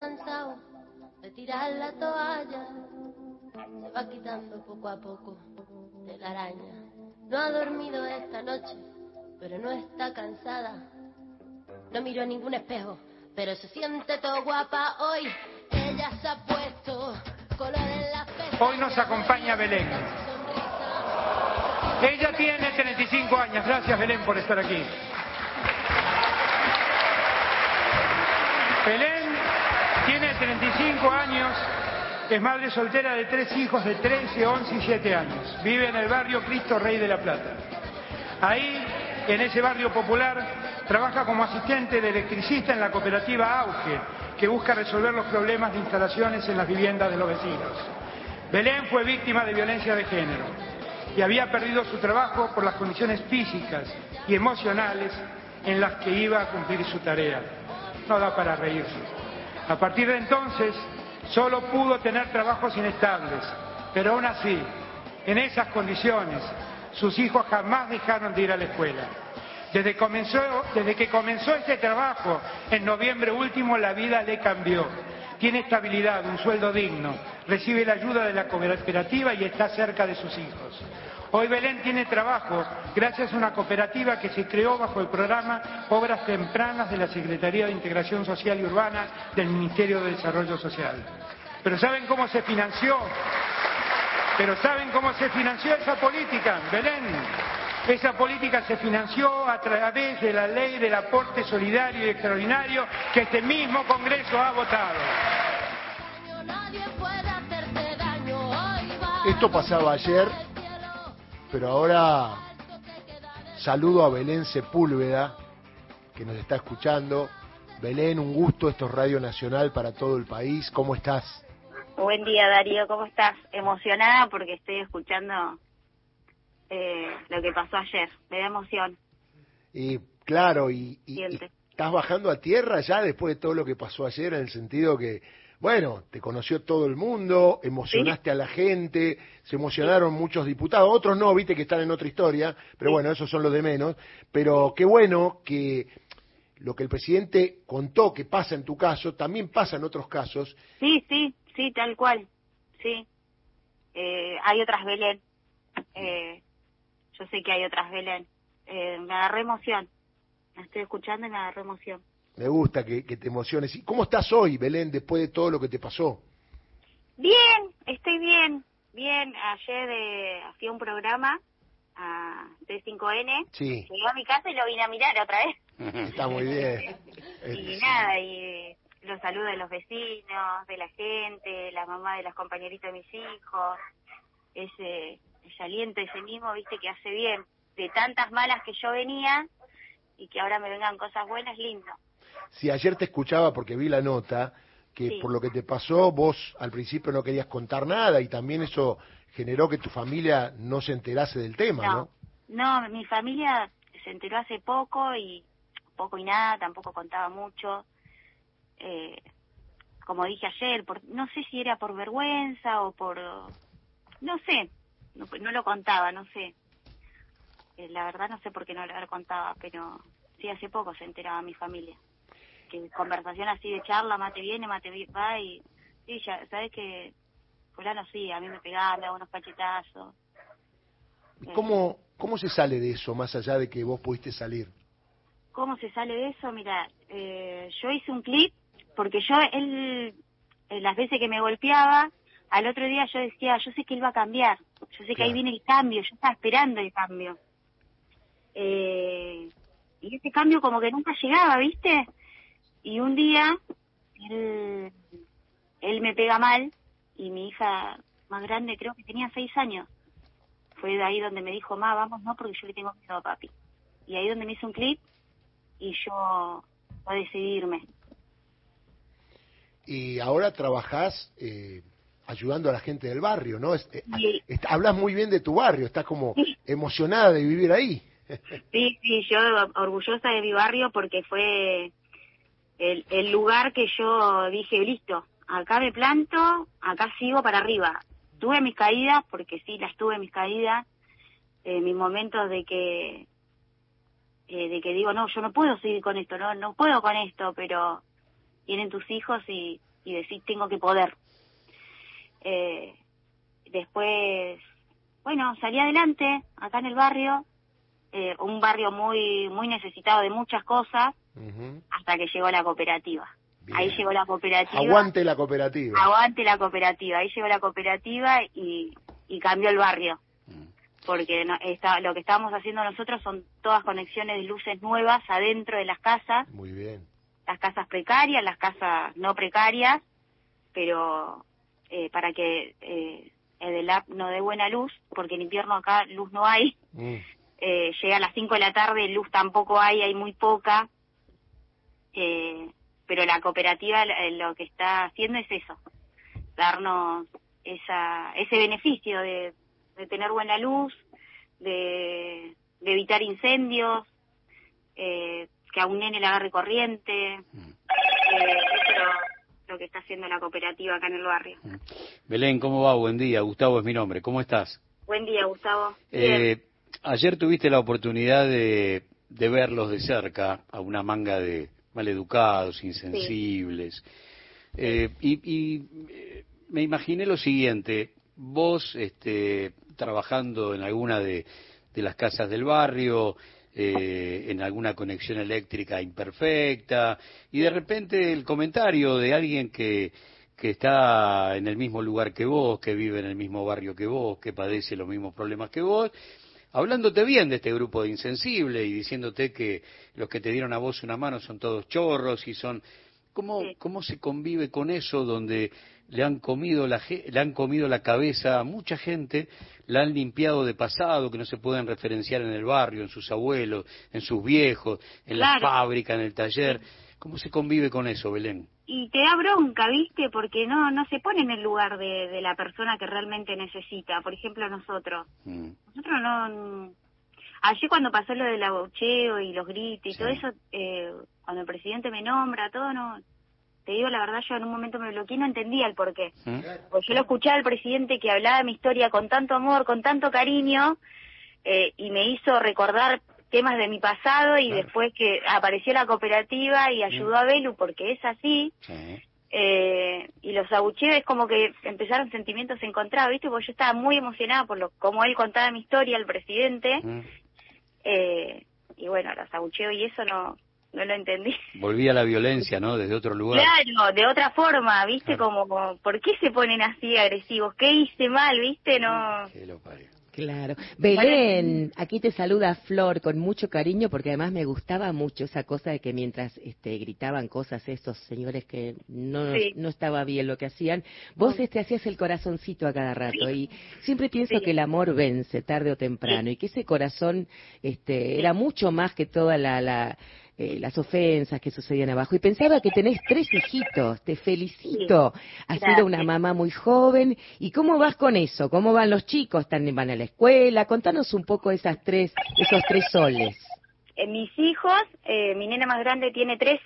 cansado de tirar la toalla. Se va quitando poco a poco de la araña. No ha dormido esta noche, pero no está cansada. No miró a ningún espejo, pero se siente todo guapa hoy. Ella se ha puesto color en la Hoy nos acompaña Belén. Ella tiene 35 años. Gracias Belén por estar aquí. Belén tiene 35 años, es madre soltera de tres hijos de 13, 11 y 7 años. Vive en el barrio Cristo Rey de la Plata. Ahí, en ese barrio popular, trabaja como asistente de electricista en la cooperativa Auge, que busca resolver los problemas de instalaciones en las viviendas de los vecinos. Belén fue víctima de violencia de género y había perdido su trabajo por las condiciones físicas y emocionales en las que iba a cumplir su tarea. No da para reírse. A partir de entonces, solo pudo tener trabajos inestables, pero aún así, en esas condiciones, sus hijos jamás dejaron de ir a la escuela. Desde, desde que comenzó este trabajo, en noviembre último, la vida le cambió. Tiene estabilidad, un sueldo digno, recibe la ayuda de la cooperativa y está cerca de sus hijos. Hoy Belén tiene trabajo gracias a una cooperativa que se creó bajo el programa Obras Tempranas de la Secretaría de Integración Social y Urbana del Ministerio de Desarrollo Social. Pero ¿saben cómo se financió? Pero ¿saben cómo se financió esa política, Belén? Esa política se financió a través de la ley del aporte solidario y extraordinario que este mismo Congreso ha votado. Esto pasaba ayer, pero ahora saludo a Belén Sepúlveda, que nos está escuchando. Belén, un gusto, esto es Radio Nacional para todo el país. ¿Cómo estás? Buen día, Darío, ¿cómo estás? Emocionada porque estoy escuchando eh, lo que pasó ayer. Me da emoción. Y claro, y, y, estás bajando a tierra ya después de todo lo que pasó ayer, en el sentido que, bueno, te conoció todo el mundo, emocionaste a la gente, se emocionaron muchos diputados, otros no, viste que están en otra historia, pero bueno, esos son los de menos. Pero qué bueno que lo que el presidente contó que pasa en tu caso, también pasa en otros casos. Sí, sí, sí, tal cual, sí. Eh, hay otras Belén. Eh, yo sé que hay otras Belén. Eh, me agarré emoción. Me estoy escuchando y me agarré emoción. Me gusta que, te emociones. ¿Y cómo estás hoy, Belén, después de todo lo que te pasó? Bien, estoy bien, bien. Ayer eh, hacía un programa a T5N. Sí. Llegué a mi casa y lo vine a mirar otra vez. Está muy bien. y nada, y los saludos de los vecinos, de la gente, la mamá de las compañeritas de mis hijos. Ese, ese aliento, ese mismo, viste, que hace bien. De tantas malas que yo venía y que ahora me vengan cosas buenas, lindo. Sí, ayer te escuchaba porque vi la nota, que por lo que te pasó vos al principio no querías contar nada y también eso generó que tu familia no se enterase del tema, ¿no? No, mi familia se enteró hace poco y poco y nada, tampoco contaba mucho. Eh, como dije ayer, por, no sé si era por vergüenza o por... No sé, no, lo contaba, no sé. Eh, la verdad no sé por qué no lo contaba, pero sí, hace poco se enteraba mi familia. Que conversación así de charla, mate viene, mate va y... Sí, ya, ¿sabes que Fulano sí, a mí me pegaba, me daba unos cachetazos. ¿Cómo, ¿Cómo se sale de eso, más allá de que vos pudiste salir? ¿Cómo se sale de eso? Mira, eh, yo hice un clip porque yo, él, eh, las veces que me golpeaba, al otro día yo decía, yo sé que él va a cambiar, yo sé que ahí viene el cambio, yo estaba esperando el cambio. Eh, y ese cambio como que nunca llegaba, ¿viste? Y un día él, él me pega mal y mi hija más grande creo que tenía seis años. Fue de ahí donde me dijo, ma, vamos, no, porque yo le tengo miedo a papi. Y ahí donde me hizo un clip y yo voy a decidirme. Y ahora trabajás eh, ayudando a la gente del barrio, ¿no? Eh, hablas muy bien de tu barrio, estás como emocionada de vivir ahí. sí, sí, yo orgullosa de mi barrio porque fue el, el lugar que yo dije, listo, acá me planto, acá sigo para arriba. Tuve mis caídas, porque sí, las tuve mis caídas, eh, mis momentos de que, eh, de que digo, no, yo no puedo seguir con esto, no, no puedo con esto, pero tienen tus hijos y y decís tengo que poder. Eh, después, bueno, salí adelante acá en el barrio, eh, un barrio muy muy necesitado de muchas cosas, hasta que llegó la cooperativa. Ahí llegó la cooperativa. Aguante la cooperativa. Aguante la cooperativa. Ahí llegó la cooperativa y, y cambió el barrio. Mm. Porque no, está, lo que estábamos haciendo nosotros son todas conexiones de luces nuevas adentro de las casas. Muy bien. Las casas precarias, las casas no precarias, pero eh, para que eh, Edelap no dé buena luz, porque en invierno acá luz no hay. Mm. Eh, llega a las 5 de la tarde, luz tampoco hay, hay muy poca. Eh, pero la cooperativa eh, lo que está haciendo es eso, darnos esa, ese beneficio de, tener buena luz, de, evitar incendios, eh, que a un nene le agarre corriente. Mm. Eh, eso es lo, que está haciendo la cooperativa acá en el barrio. Mm. Belén, ¿cómo va? Buen día. Gustavo es mi nombre. ¿Cómo estás? Buen día, Gustavo. ayer tuviste la oportunidad de, de verlos de cerca a una manga de, maleducados, insensibles. Eh, y, eh, me imaginé lo siguiente, vos este, trabajando en alguna de, las casas del barrio, eh, en alguna conexión eléctrica imperfecta, y de repente el comentario de alguien que, que está en el mismo lugar que vos, que vive en el mismo barrio que vos, que padece los mismos problemas que vos, hablándote bien de este grupo de insensibles y diciéndote que los que te dieron a vos una mano son todos chorros y son ¿Cómo, ¿Cómo se convive con eso donde le han comido la le han comido la cabeza a mucha gente, la han limpiado de pasado, que no se pueden referenciar en el barrio, en sus abuelos, en sus viejos, en la fábrica, en el taller? ¿Cómo se convive con eso, Belén? Y te da bronca, ¿viste? Porque no no se pone en el lugar de, de la persona que realmente necesita. Por ejemplo, nosotros. Mm. Nosotros no... Allí cuando pasó lo del abucheo y los gritos y todo eso, eh, cuando el presidente me nombra, todo, no... Te digo la verdad, yo en un momento me bloqueé y no entendía el porqué. ¿Mm? Porque yo lo escuchaba al presidente que hablaba de mi historia con tanto amor, con tanto cariño, eh, y me hizo recordar temas de mi pasado y después que apareció la cooperativa y ayudó a Belu porque es así. Eh, y los abucheos es como que empezaron sentimientos encontrados, ¿viste? Porque yo estaba muy emocionada por lo como él contaba mi historia, el presidente. Eh, y bueno, los abucheos y eso no no lo entendí. Volvía la violencia, ¿no? Desde otro lugar. Claro, de otra forma, ¿viste? Como, ¿por qué se ponen así agresivos? ¿Qué hice mal, viste? No. lo Claro. Belén, aquí te saluda Flor con mucho cariño porque además me gustaba mucho esa cosa de que mientras este, gritaban cosas estos señores que no, no estaba bien lo que hacían, vos este hacías el corazoncito a cada rato y siempre pienso que el amor vence tarde o temprano y que ese corazón este, era mucho más que toda la, la eh, las ofensas que sucedían abajo. Y pensaba que tenés tres hijitos, te felicito. Has sido una mamá muy joven. ¿Y cómo vas con eso? ¿Cómo van los chicos? ¿También van a la escuela? Contanos un poco esas tres, esos tres soles. Eh, mis hijos, eh, mi nena más grande tiene 13,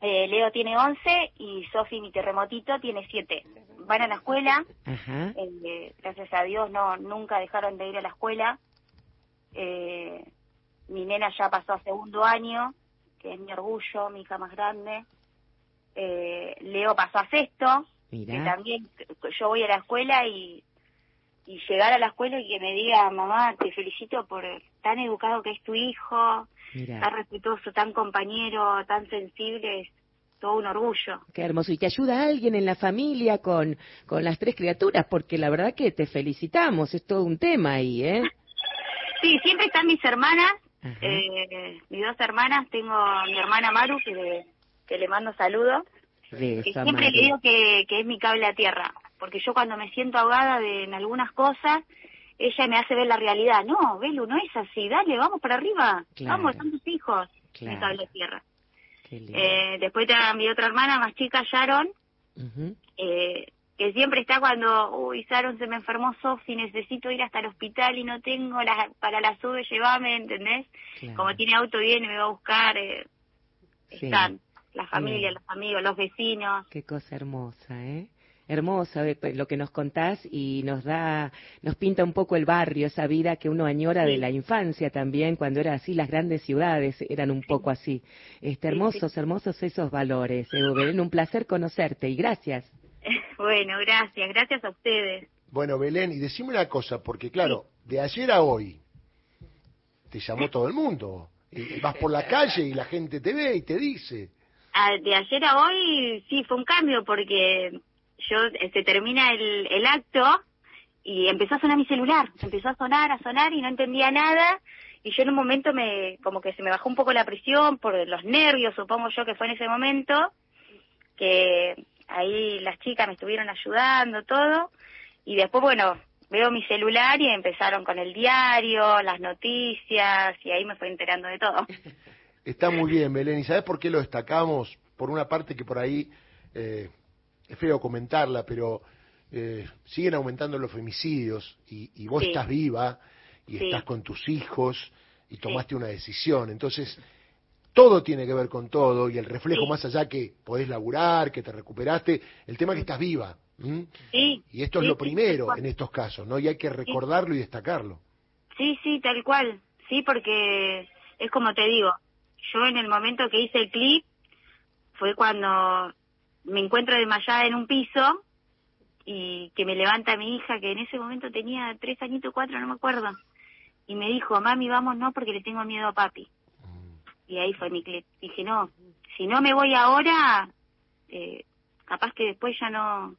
eh, Leo tiene 11 y Sofi, mi terremotito, tiene 7. Van a la escuela, eh, gracias a Dios no nunca dejaron de ir a la escuela. Mi nena ya pasó a segundo año, que es mi orgullo, mi hija más grande. Eh, Leo pasó a sexto, que también yo voy a la escuela y, y llegar a la escuela y que me diga, mamá, te felicito por tan educado que es tu hijo, tan respetuoso, tan compañero, tan sensible, es todo un orgullo. Qué hermoso. Y te ayuda alguien en la familia con, con las tres criaturas, porque la verdad que te felicitamos, es todo un tema ahí, ¿eh? Sí, siempre están mis hermanas, eh, mis dos hermanas, tengo a mi hermana Maru, que le, que le mando saludos. y siempre le digo que, que es mi cable a tierra, porque yo cuando me siento ahogada de, en algunas cosas, ella me hace ver la realidad. No, Belu, no es así, dale, vamos para arriba, vamos, son tus hijos, mi cable a tierra. Eh, después tengo mi otra hermana más chica, Sharon, eh, que siempre está cuando, uy, Sharon se me enfermó Sofi, necesito ir hasta el hospital y no tengo la, para la sube, llévame, ¿entendés? Como tiene auto viene, me va a buscar, eh, están la familia, los amigos, los vecinos. Qué cosa hermosa, ¿eh? hermoso eh, lo que nos contás y nos da, nos pinta un poco el barrio, esa vida que uno añora de la infancia también, cuando era así, las grandes ciudades eran un poco así. Este, hermosos, hermosos esos valores. Belén, un placer conocerte y gracias. Bueno, gracias, gracias a ustedes. Bueno, Belén, y decime una cosa, porque claro, de ayer a hoy te llamó todo el mundo. Y vas por la calle y la gente te ve y te dice. Ah, de ayer a hoy sí fue un cambio porque yo se termina el, el acto y empezó a sonar mi celular, empezó a sonar, a sonar y no entendía nada y yo en un momento me como que se me bajó un poco la presión por los nervios, supongo yo que fue en ese momento que ahí las chicas me estuvieron ayudando todo y después bueno, veo mi celular y empezaron con el diario, las noticias y ahí me fue enterando de todo. Está muy bien, Belén. ¿Y sabes por qué lo destacamos? Por una parte que por ahí eh, es feo comentarla, pero eh, siguen aumentando los femicidios y, vos estás viva y estás con tus hijos y tomaste una decisión. Entonces, todo tiene que ver con todo y el reflejo más allá que podés laburar, que te recuperaste, el tema es que estás viva. Y esto es lo primero en estos casos, ¿no? Y hay que recordarlo y destacarlo. Sí, sí, tal cual. Sí, porque es como te digo, yo en el momento que hice el clip fue cuando me encuentro desmayada en un piso y que me levanta mi hija, que en ese momento tenía tres añitos, cuatro, no me acuerdo, y me dijo, mami, vamos, no, porque le tengo miedo a papi. Y ahí fue mi clip. Dije, no, si no me voy ahora, eh, capaz que después ya no,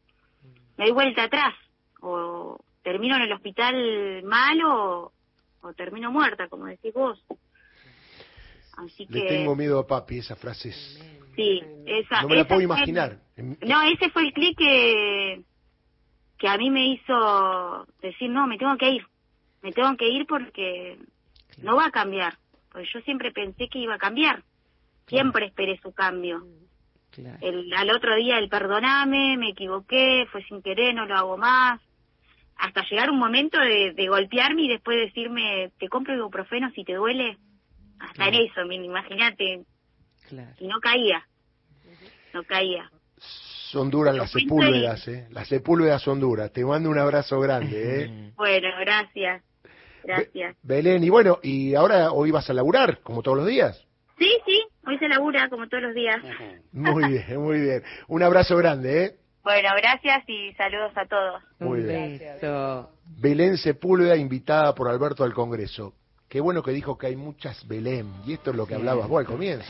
me doy vuelta atrás, o termino en el hospital malo, o, termino muerta, como decís vos. Así que... Le tengo miedo a papi, esa frase es... Sí, esa... No me la puedo imaginar. No, ese fue el clic que, que a mí me hizo decir, no, me tengo que ir. Me tengo que ir porque no va a cambiar. Porque yo siempre pensé que iba a cambiar. Siempre esperé su cambio. El, al otro día el perdoname, me equivoqué, fue sin querer, no lo hago más. Hasta llegar un momento de, golpearme y después decirme, te compro ibuprofeno si te duele. Hasta en eso, imagínate. Y no caía. No caía. Son duras las sepúlvedas, ¿eh? Las sepúlvedas son duras. Te mando un abrazo grande, ¿eh? bueno, gracias. Gracias. Belén, y bueno, ¿y ahora hoy vas a laburar, como todos los días? Sí, sí, hoy se labura, como todos los días. Muy bien, muy bien. Un abrazo grande, ¿eh? Bueno, gracias y saludos a todos. Muy bien. Belén Sepúlveda, invitada por Alberto al Congreso. Qué bueno que dijo que hay muchas Belén, y esto es lo que hablabas vos al comienzo.